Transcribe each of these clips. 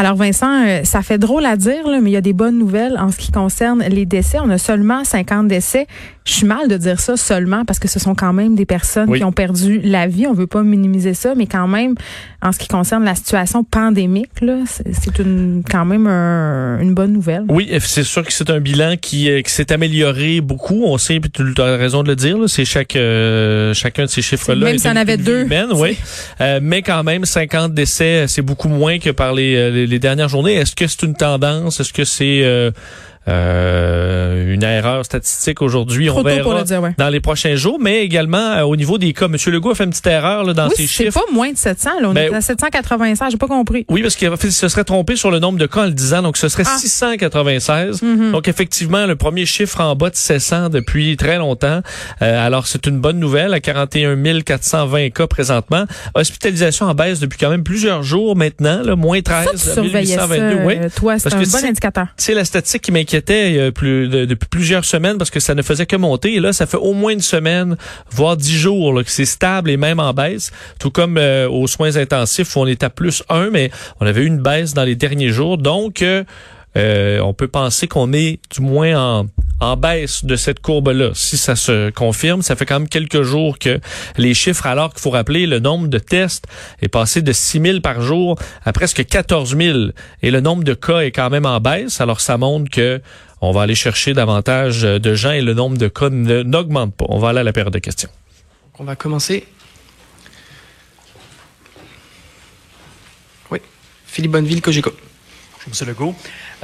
Alors Vincent, euh, ça fait drôle à dire, là, mais il y a des bonnes nouvelles en ce qui concerne les décès. On a seulement 50 décès. Je suis mal de dire ça seulement parce que ce sont quand même des personnes qui ont perdu la vie. On veut pas minimiser ça, mais quand même, en ce qui concerne la situation pandémique, là, c'est une quand même une bonne nouvelle. Oui, c'est sûr que c'est un bilan qui, euh, qui s'est amélioré beaucoup. On sait, tu as raison de le dire, c'est chaque euh, chacun de ces chiffres-là. Même si on avait deux. oui. mais quand même, 50 décès, c'est beaucoup moins que par les les dernières journées. Est-ce que c'est une tendance? Est-ce que c'est euh, euh, une erreur statistique aujourd'hui. On verra dans les prochains jours, mais également euh, au niveau des cas. Monsieur Legault a fait une petite erreur là, dans oui, ses chiffres. C'est pas moins de 700. Là. On ben, est à 796. J'ai pas compris. Oui, parce qu'il se serait trompé sur le nombre de cas en le disant. Donc, ce serait 696. Ah. Mhm. Donc, effectivement, le premier chiffre en bas de 700 depuis très longtemps. Euh, alors, c'est une bonne nouvelle. À 41 420 cas présentement. Hospitalisation en baisse depuis quand même plusieurs jours maintenant. Là, moins 13, ça, 1822. oui. Toi, c'est un bon indicateur. C'est la statistique qui m'inquiète était plus, depuis plusieurs semaines parce que ça ne faisait que monter. Et là, ça fait au moins une semaine, voire dix jours que c'est stable et même en baisse. Tout comme euh, aux soins intensifs où on est à plus un, mais on avait eu une baisse dans les derniers jours. Donc, euh, euh, on peut penser qu'on est du moins en, en baisse de cette courbe-là. Si ça se confirme, ça fait quand même quelques jours que les chiffres, alors qu'il faut rappeler, le nombre de tests est passé de 6 000 par jour à presque 14 000 et le nombre de cas est quand même en baisse. Alors ça montre que on va aller chercher davantage de gens et le nombre de cas n'augmente pas. On va aller à la période de questions. On va commencer. Oui. Philippe Bonneville, Cogeco. Bonjour, M. Legault.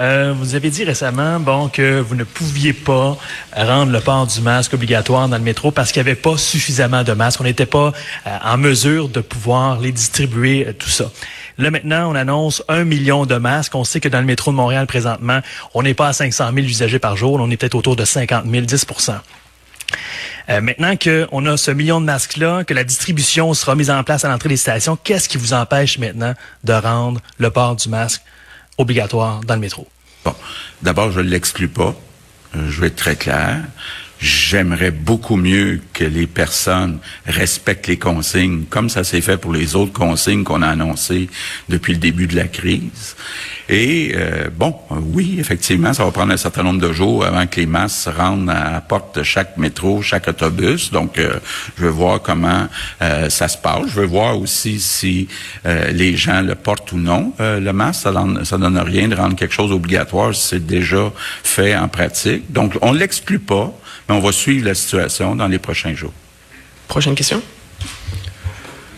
Euh, vous avez dit récemment bon, que vous ne pouviez pas rendre le port du masque obligatoire dans le métro parce qu'il n'y avait pas suffisamment de masques. On n'était pas euh, en mesure de pouvoir les distribuer, euh, tout ça. Là, maintenant, on annonce un million de masques. On sait que dans le métro de Montréal, présentement, on n'est pas à 500 000 usagers par jour. On est peut-être autour de 50 000, 10% euh, maintenant qu'on a ce million de masques-là, que la distribution sera mise en place à l'entrée des stations, qu'est-ce qui vous empêche maintenant de rendre le port du masque obligatoire dans le métro? Bon, d'abord, je ne l'exclus pas. Euh, je vais être très clair. J'aimerais beaucoup mieux que les personnes respectent les consignes, comme ça s'est fait pour les autres consignes qu'on a annoncées depuis le début de la crise. Et euh, bon, oui, effectivement, ça va prendre un certain nombre de jours avant que les masses se rendent à la porte de chaque métro, chaque autobus. Donc, euh, je veux voir comment euh, ça se passe. Je veux voir aussi si les gens le portent ou non. le masque, ça, ça donne rien de rendre quelque chose obligatoire si c'est déjà fait en pratique. Donc, on l'exclut pas mais on va suivre la situation dans les prochains jours. Prochaine question?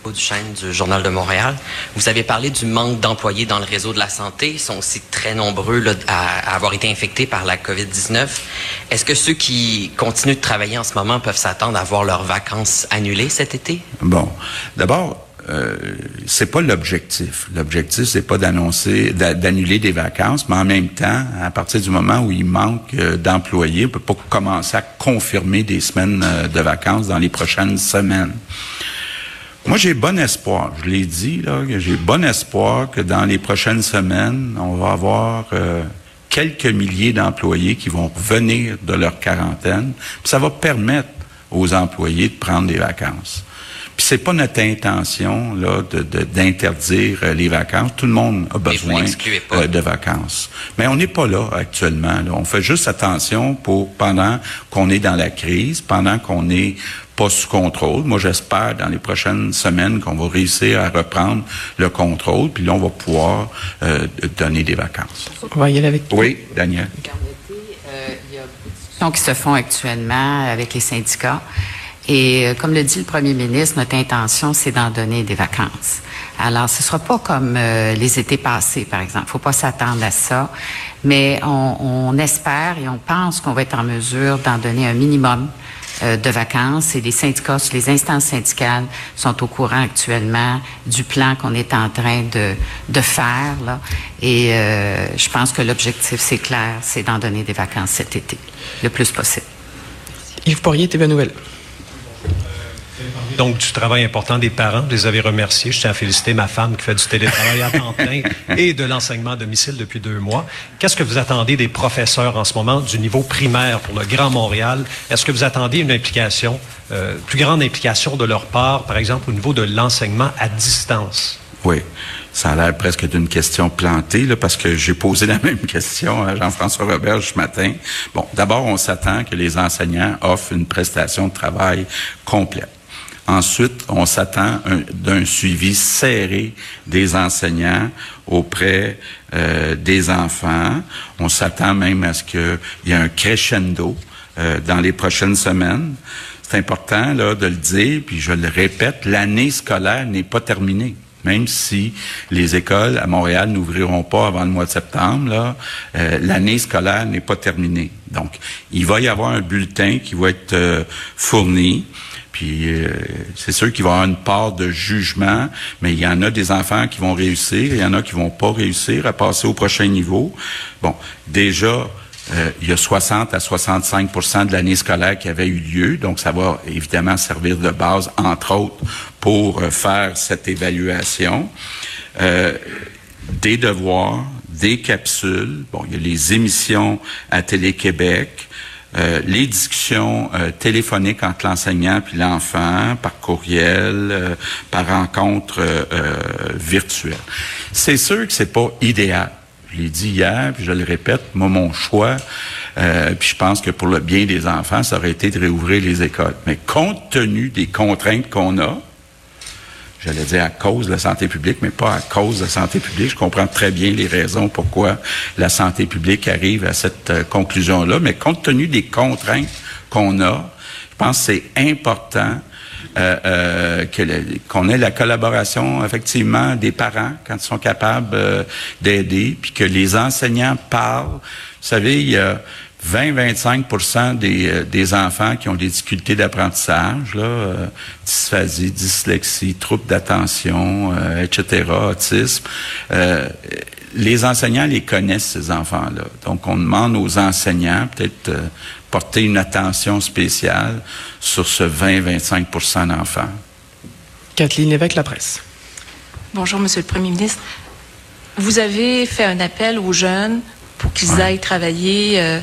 Du chaîne du Journal de Montréal. Vous avez parlé du manque d'employés dans le réseau de la santé. Ils sont aussi très nombreux à, avoir été infectés par la COVID-19. Est-ce que ceux qui continuent de travailler en ce moment peuvent s'attendre à voir leurs vacances annulées cet été? Bon, d'abord, euh, c'est pas l'objectif. L'objectif, c'est pas d'annoncer, d'annuler des vacances, mais en même temps, à partir du moment où il manque euh, d'employés, on peut pas commencer à confirmer des semaines euh, de vacances dans les prochaines semaines. Moi, j'ai bon espoir. Je l'ai dit là, j'ai bon espoir que dans les prochaines semaines, on va avoir quelques milliers d'employés qui vont venir de leur quarantaine. Puis ça va permettre aux employés de prendre des vacances. Puis c'est pas notre intention là d'interdire euh, les vacances. Tout le monde a besoin euh, de vacances. Mais on n'est pas là actuellement. On fait juste attention pour pendant qu'on est dans la crise, pendant qu'on n'est pas sous contrôle. Moi, j'espère dans les prochaines semaines qu'on va réussir à reprendre le contrôle, puis là, on va pouvoir euh, donner des vacances. On va y aller avec Oui, Daniel. il y a des discussions qui se font actuellement avec les syndicats. Et euh, comme le dit le premier ministre, notre intention, c'est d'en donner des vacances. Alors, ce sera pas comme euh, les étés passés, par exemple. faut pas s'attendre à ça. Mais on, espère et on pense qu'on va être en mesure d'en donner un minimum euh, de vacances et les syndicats, les instances syndicales sont au courant actuellement du plan qu'on est en train de, faire. Et je pense que l'objectif, c'est clair, c'est d'en donner des vacances cet été, le plus possible. Yves Poirier, TV Nouvelle donc du travail important des parents. Je les avais remerciés. Je tiens à féliciter ma femme qui fait du télétravail à temps plein et de l'enseignement à domicile depuis deux mois. Qu'est-ce que vous attendez des professeurs en ce moment du niveau primaire pour le Grand Montréal? Est-ce que vous attendez une implication, euh, plus grande implication de leur part, par exemple, au niveau de l'enseignement à distance? Oui. Ça a l'air presque d'une question plantée, là, parce que j'ai posé la même question à Jean-François Robert ce matin. Bon, d'abord, on s'attend que les enseignants offrent une prestation de travail complète. Ensuite, on s'attend d'un suivi serré des enseignants auprès euh, des enfants. On s'attend même à ce qu'il y ait un crescendo euh, dans les prochaines semaines. C'est important là, de le dire, puis je le répète, l'année scolaire n'est pas terminée même si les écoles à Montréal n'ouvriront pas avant le mois de septembre, euh, l'année scolaire n'est pas terminée. Donc, il va y avoir un bulletin qui va être fourni. Puis euh, c'est sûr qu'il va y avoir une part de jugement, mais il y en a des enfants qui vont réussir, il y en a qui vont pas réussir à passer au prochain niveau. Bon, déjà, euh, il y a 60 à 65% de l'année scolaire qui avait eu lieu, donc ça va évidemment servir de base, entre autres, pour euh, faire cette évaluation. des devoirs, des capsules, bon, il y a les émissions à Télé-Québec, euh, les discussions euh, téléphoniques entre l'enseignant puis l'enfant, par courriel, euh, par rencontre virtuelle. C'est sûr que c'est pas idéal. Je l'ai dit hier, puis je le répète, moi, mon choix, puis je pense que pour le bien des enfants, ça aurait été de réouvrir les écoles. Mais compte tenu des contraintes qu'on a, j'allais dire à cause de la santé publique, mais pas à cause de la santé publique. Je comprends très bien les raisons pourquoi la santé publique arrive à cette euh, conclusion-là, mais compte tenu des contraintes qu'on a, je pense que c'est important euh, euh, qu'on ait la collaboration effectivement des parents quand ils sont capables d'aider, puis que les enseignants parlent. Vous savez, il y a 20-25 des, euh, des enfants qui ont des difficultés d'apprentissage, là, euh, dysphasie, dyslexie, troubles d'attention, euh, etc., autisme. les enseignants les connaissent, ces enfants-là. Donc, on demande aux enseignants peut-être porter une attention spéciale sur ce 20-25% d'enfants. Kathleen Lévesque, la presse. Bonjour, Monsieur le Premier ministre. Vous avez fait un appel aux jeunes pour qu'ils aillent travailler, euh,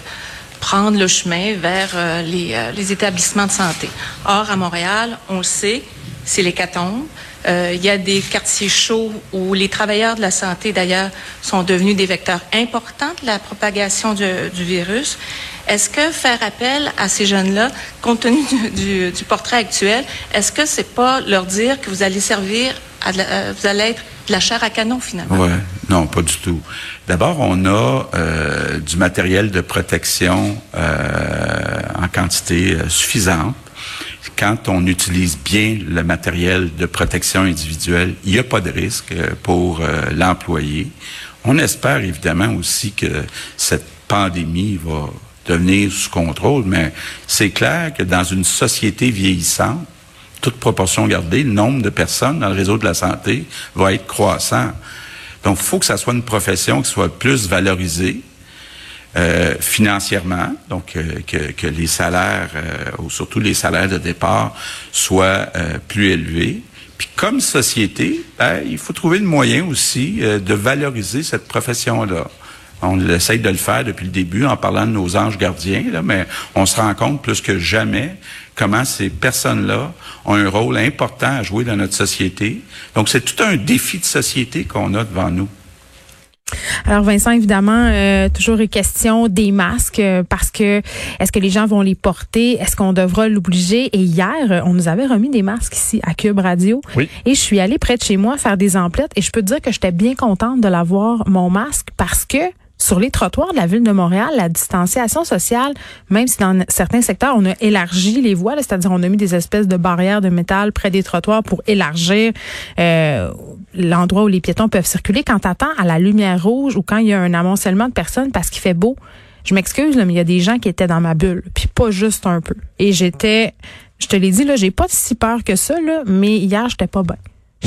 prendre le chemin vers euh, les, euh, les, établissements de santé. Or, à Montréal, on le sait, c'est l'hécatombe. Il y a des quartiers chauds où les travailleurs de la santé, d'ailleurs, sont devenus des vecteurs importants de la propagation du, virus. Est-ce que faire appel à ces jeunes-là, compte tenu du, portrait actuel, est-ce que c'est pas leur dire que vous allez servir, vous allez être de la chair à canon finalement? Ouais, non, pas du tout. D'abord, on a euh, du matériel de protection euh, en quantité euh, suffisante. Quand on utilise bien le matériel de protection individuelle, il n'y a pas de risque pour l'employé. On espère évidemment aussi que cette pandémie va devenir sous contrôle, mais c'est clair que dans une société vieillissante, toute proportion gardée, le nombre de personnes dans le réseau de la santé va être croissant. Donc, il faut que ça soit une profession qui soit plus valorisée euh, financièrement, donc euh, que, les salaires, euh, ou surtout les salaires de départ, soient plus élevés. Puis comme société, ben, il faut trouver le moyen aussi de valoriser cette profession-là. On essaye de le faire depuis le début en parlant de nos anges gardiens, là, mais on se rend compte plus que jamais comment ces personnes-là ont un rôle important à jouer dans notre société. Donc, c'est tout un défi de société qu'on a devant nous. Alors Vincent, évidemment, euh, toujours une question des masques euh, parce que est-ce que les gens vont les porter? Est-ce qu'on devra l'obliger? Et hier, on nous avait remis des masques ici à Cube Radio. Oui. Et je suis allée près de chez moi faire des emplettes et je peux te dire que j'étais bien contente de l'avoir, mon masque, parce que sur les trottoirs de la ville de Montréal, la distanciation sociale, même si dans certains secteurs, on a élargi les voies, c'est-à-dire on a mis des espèces de barrières de métal près des trottoirs pour élargir euh, l'endroit où les piétons peuvent circuler. Quand tu attends à la lumière rouge ou quand il y a un amoncellement de personnes parce qu'il fait beau, je m'excuse, mais il y a des gens qui étaient dans ma bulle, puis pas juste un peu. Et j'étais, je te l'ai dit, là, j'ai pas si peur que ça, mais hier, j'étais pas bien.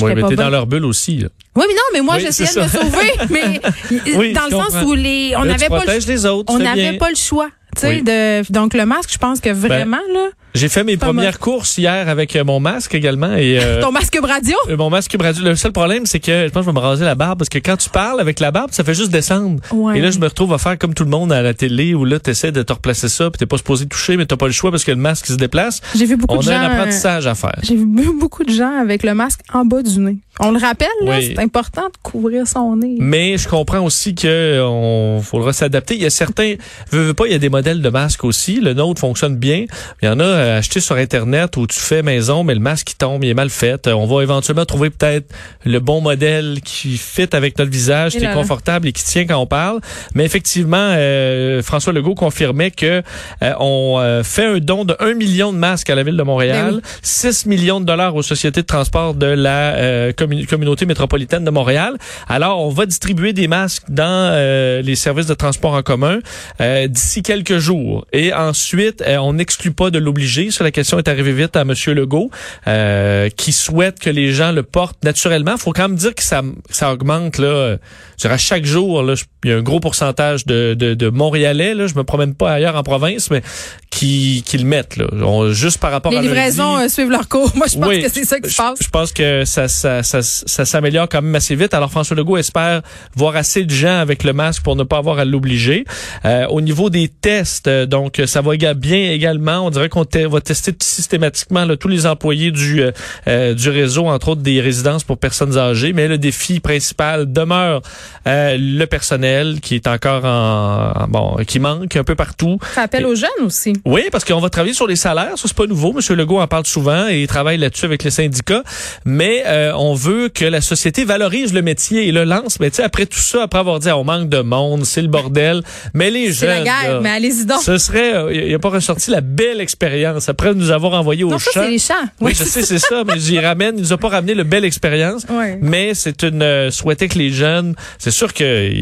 Oui, mais t'es dans leur bulle aussi. Là. Oui, mais non, mais moi, j'essayais de me sauver. Mais dans le sens où les, on n'avait pas, les autres, on n'avait pas le choix. Tu sais, de, donc le masque, je pense que vraiment, là, J'ai fait mes premières courses hier avec euh, mon masque également. et euh, Ton masque radio? Euh, mon masque radio. Le seul problème, c'est que je pense que je vais me raser la barbe parce que quand tu parles avec la barbe, ça fait juste descendre. Ouais. Et là, je me retrouve à faire comme tout le monde à la télé où là, tu essaies de te replacer ça, puis t'es pas supposé toucher, mais t'as pas le choix parce que le masque se déplace. J'ai vu beaucoup On de a gens. un apprentissage à faire. J'ai vu beaucoup de gens avec le masque en bas du nez. On le rappelle, là, Oui. c'est important de couvrir son nez. Mais je comprends aussi que on faudra s'adapter. Il y a certains, veux, veux pas, il y a des modèles de masques aussi. Le nôtre fonctionne bien. Il y en a euh, acheté sur internet où tu fais maison, mais le masque qui tombe, il est mal fait. Euh, On va éventuellement trouver peut-être le bon modèle qui fit avec notre visage, qui est confortable et qui tient quand on parle. Mais effectivement, euh, François Legault confirmait que euh, on euh, fait un don de 1 million de masques à la ville de Montréal, Ben oui. 6 millions de dollars aux sociétés de transport de la euh, commu- communauté métropolitaine de Montréal. Alors, on va distribuer des masques dans euh, les services de transport en commun euh, d'ici quelques jours. Et ensuite, on n'exclut pas de l'obliger. Ça, la question est arrivée vite à Monsieur Legault, euh, qui souhaite que les gens le portent naturellement. faut quand même dire que ça, ça augmente là. à chaque jour, là, il y a un gros pourcentage de, de, de Montréalais. Là, je me promène pas ailleurs en province, mais qui, qui le mettent là. On- juste par rapport Les à lundi, livraisons euh, suivent leur cours. Moi, je pense oui, que c'est ça qui se passe. Je pense que ça, ça, ça, ça s'améliore quand même assez vite. Alors François Legault espère voir assez de gens avec le masque pour ne pas avoir à l'obliger. Euh, au niveau des tests, euh, donc ça va bien également. On dirait qu'on te- va tester systématiquement là, tous les employés du euh, euh, du réseau, entre autres des résidences pour personnes âgées. Mais le défi principal demeure euh, le personnel qui est encore en, en- bon, qui manque un peu partout. Ça appelle aux jeunes aussi. Oui, parce qu'on va travailler sur les salaires. Ça, c'est pas nouveau. Monsieur Legault en parle souvent et il travaille là-dessus avec les syndicats. Mais euh, on veut que la société valorise le métier et le lance. Mais tu sais, après tout ça, après avoir dit, Ah, on manque de monde, c'est le bordel. Mais les C'est jeunes, la guerre, là, mais allez-y donc. ce serait, euh, il a pas ressorti la belle expérience après nous avoir envoyé au champ. c'est les champs. Oui, Oui, je sais, c'est ça, mais j'y ramène. Il nous a pas ramené le belle expérience. Ouais. Mais c'est une euh, souhaitait que les jeunes, c'est sûr que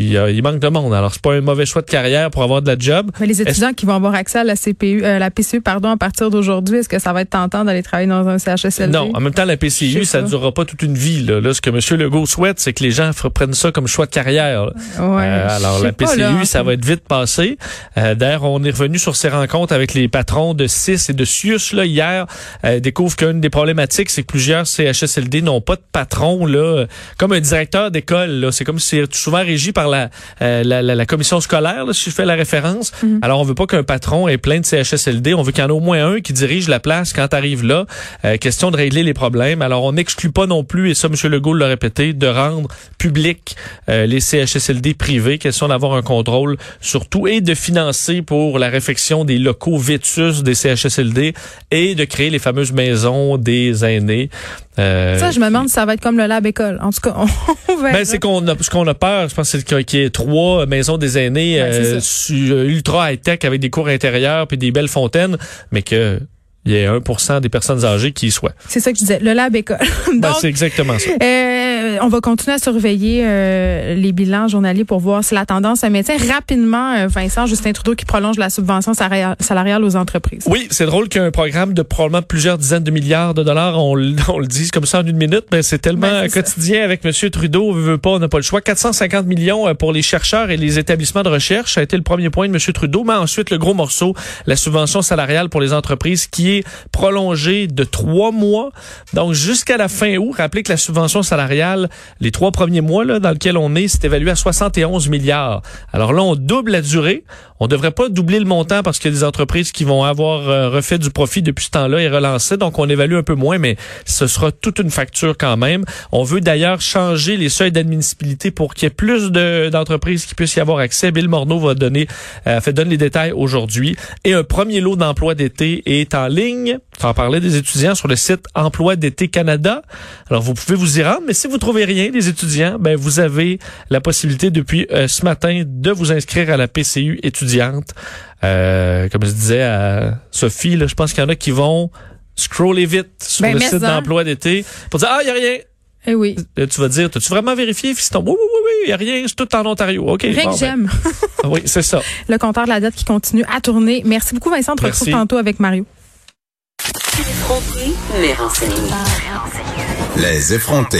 il, manque de monde. Alors c'est pas un mauvais choix de carrière pour avoir de la job. Mais les étudiants qui vont avoir accès à la CPU, euh, la PCU, pardon, à partir d'aujourd'hui, est-ce que ça va être tentant d'aller travailler dans un CHSLD? Non, en même temps, la PCU, ça ne durera pas toute une vie. Là. Là, ce que M. Legault souhaite, c'est que les gens prennent ça comme choix de carrière. Ouais, Euh, alors, la PCU, ça va être vite passé. Euh, D'ailleurs, on est revenu sur ces rencontres avec les patrons de CIS et de CIUS là, hier. Euh, découvre qu'une des problématiques, c'est que plusieurs CHSLD n'ont pas de patron, là, comme un directeur d'école. là. C'est comme si c'est souvent régi par la, euh, la, la, la commission scolaire, là, si je fais la référence. Alors, on veut pas qu'un patron ait plein de CHSLD. On veut qu'il y en ait au moins un qui dirige la place quand arrive là. Euh, question de régler les problèmes. Alors, on n'exclut pas non plus, et ça, M. Legault l'a répété, de rendre public euh, les CHSLD privés. Question d'avoir un contrôle sur tout et de financer pour la réfection des locaux vétus des CHSLD et de créer les fameuses maisons des aînés. Euh, Ça, je me demande si ça va être comme le lab école. En tout cas, on verra. ben, c'est qu'on a, ce qu'on a peur, je pense, c'est qu'il y ait trois maisons des aînés Ouais, euh, euh, ultra high-tech avec des cours intérieurs puis des belles fontaines, mais que il y ait 1% des personnes âgées qui y soient. C'est ça que je disais, le lab école. Ben, c'est exactement ça. Euh, on va continuer à surveiller euh, les bilans journaliers pour voir si la tendance se maintient. Rapidement, euh, Vincent, Justin Trudeau qui prolonge la subvention salariale aux entreprises. Oui, c'est drôle qu'un programme de probablement plusieurs dizaines de milliards de dollars, on, on le dise comme ça en une minute, mais c'est tellement Ben, ça. quotidien avec M. Trudeau, on veut pas, on n'a pas le choix. 450 millions euh, pour les chercheurs et les établissements de recherche, ça a été le premier point de M. Trudeau, mais ensuite le gros morceau, la subvention salariale pour les entreprises qui est prolongée de trois mois, donc jusqu'à la fin août. Rappelez que la subvention salariale, les trois premiers mois dans lesquels on est, c'est évalué à 71 milliards. Alors là, on double la durée. On devrait pas doubler le montant parce qu'il y a des entreprises qui vont avoir euh, refait du profit depuis ce temps-là et relancé. Donc, on évalue un peu moins, mais ce sera toute une facture quand même. On veut d'ailleurs changer les seuils d'admissibilité pour qu'il y ait plus de- d'entreprises qui puissent y avoir accès. Bill Morneau va donner, euh, fait donner les détails aujourd'hui. Et un premier lot d'emploi d'été est en ligne. On en parler des étudiants sur le site Emploi d'été Canada. Alors, vous pouvez vous y rendre, mais si vous trouvez rien, les étudiants, ben, vous avez la possibilité depuis euh, ce matin de vous inscrire à la PCU étudiante. Euh, comme je disais à Sophie, là, je pense qu'il y en a qui vont scroller vite sur Ben, le site d'emploi d'été pour dire, ah, il y a rien. Eh oui. Là, tu vas dire, as-tu vraiment vérifié, fiston? Oui, oui, oui, oui, il y a rien, c'est tout en Ontario. OK. Rien bon, que ben, j'aime. oui, c'est ça. Le compteur de la dette qui continue à tourner. Merci beaucoup, Vincent. On te retrouve tantôt avec Mario. Les effrontés.